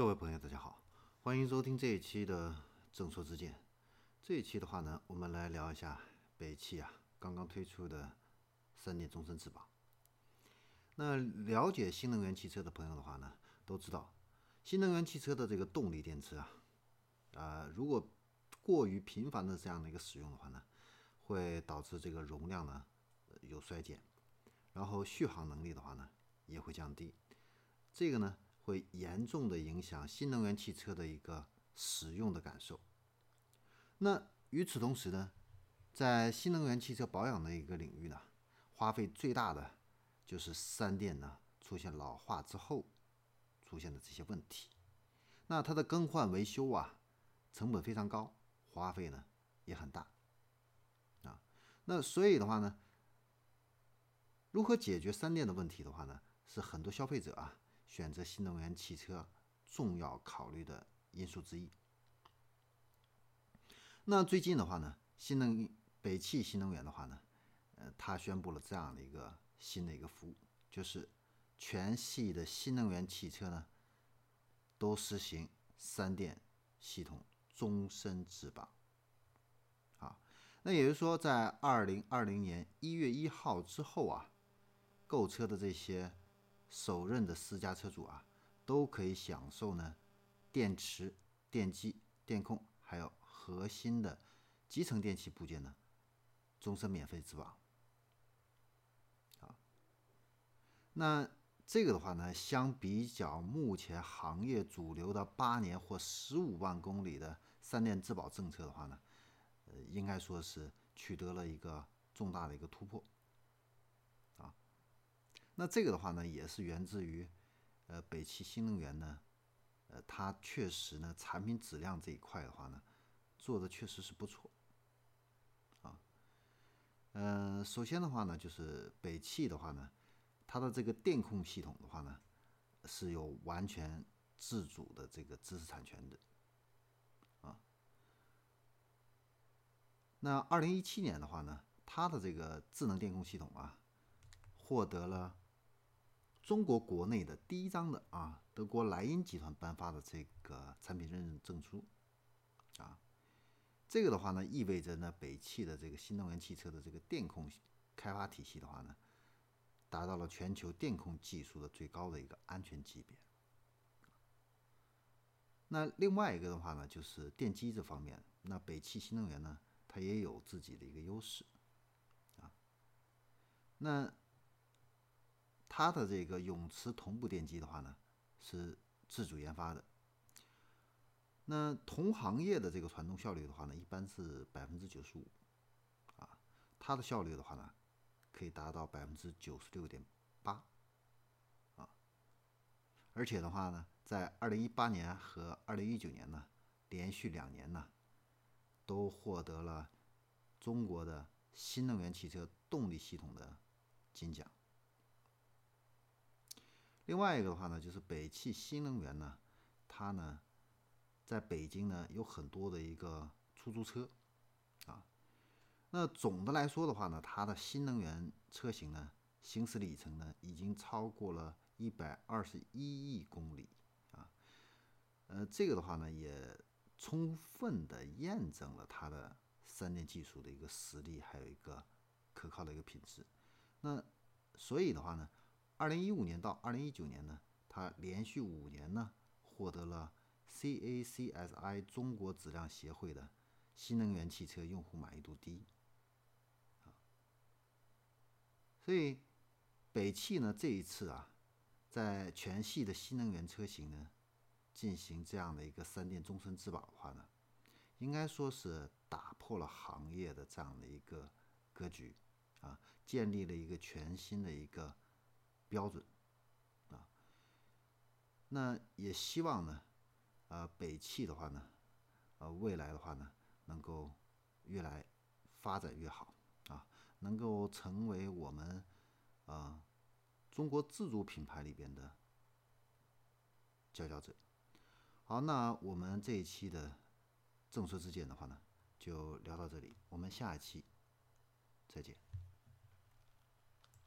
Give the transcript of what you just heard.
各位朋友，大家好，欢迎收听这一期的正说之见。这一期的话呢，我们来聊一下北汽啊刚刚推出的三电终身质保。那了解新能源汽车的朋友的话呢，都知道新能源汽车的这个动力电池啊，啊，如果过于频繁的这样的一个使用的话呢，会导致这个容量呢有衰减，然后续航能力的话呢也会降低。这个呢。会严重的影响新能源汽车的一个使用的感受。那与此同时呢，在新能源汽车保养的一个领域呢，花费最大的就是三电呢出现老化之后出现的这些问题。那它的更换维修啊，成本非常高，花费呢也很大啊。那所以的话呢，如何解决三电的问题的话呢，是很多消费者啊。选择新能源汽车重要考虑的因素之一。那最近的话呢，新能北汽新能源的话呢，呃，它宣布了这样的一个新的一个服务，就是全系的新能源汽车呢，都实行三电系统终身质保。啊，那也就是说，在二零二零年一月一号之后啊，购车的这些。首任的私家车主啊，都可以享受呢，电池、电机、电控，还有核心的集成电器部件呢，终身免费质保。啊，那这个的话呢，相比较目前行业主流的八年或十五万公里的三电质保政策的话呢，呃，应该说是取得了一个重大的一个突破。那这个的话呢，也是源自于，呃，北汽新能源呢，呃，它确实呢，产品质量这一块的话呢，做的确实是不错，啊，嗯，首先的话呢，就是北汽的话呢，它的这个电控系统的话呢，是有完全自主的这个知识产权的，啊，那二零一七年的话呢，它的这个智能电控系统啊，获得了。中国国内的第一张的啊，德国莱茵集团颁发的这个产品认证证书，啊，这个的话呢，意味着呢，北汽的这个新能源汽车的这个电控开发体系的话呢，达到了全球电控技术的最高的一个安全级别。那另外一个的话呢，就是电机这方面，那北汽新能源呢，它也有自己的一个优势，啊，那。它的这个永磁同步电机的话呢，是自主研发的。那同行业的这个传动效率的话呢，一般是百分之九十五，啊，它的效率的话呢，可以达到百分之九十六点八，啊，而且的话呢，在二零一八年和二零一九年呢，连续两年呢，都获得了中国的新能源汽车动力系统的金奖。另外一个的话呢，就是北汽新能源呢，它呢，在北京呢有很多的一个出租车，啊，那总的来说的话呢，它的新能源车型呢，行驶里程呢已经超过了一百二十一亿公里，啊，呃，这个的话呢，也充分的验证了它的三电技术的一个实力，还有一个可靠的一个品质。那所以的话呢。二零一五年到二零一九年呢，它连续五年呢获得了 CACSI 中国质量协会的新能源汽车用户满意度第一。所以北汽呢这一次啊，在全系的新能源车型呢进行这样的一个三电终身质保的话呢，应该说是打破了行业的这样的一个格局啊，建立了一个全新的一个。标准啊，那也希望呢，呃，北汽的话呢，呃，未来的话呢，能够越来发展越好啊，能够成为我们啊中国自主品牌里边的佼佼者。好，那我们这一期的正说之见的话呢，就聊到这里，我们下一期再见。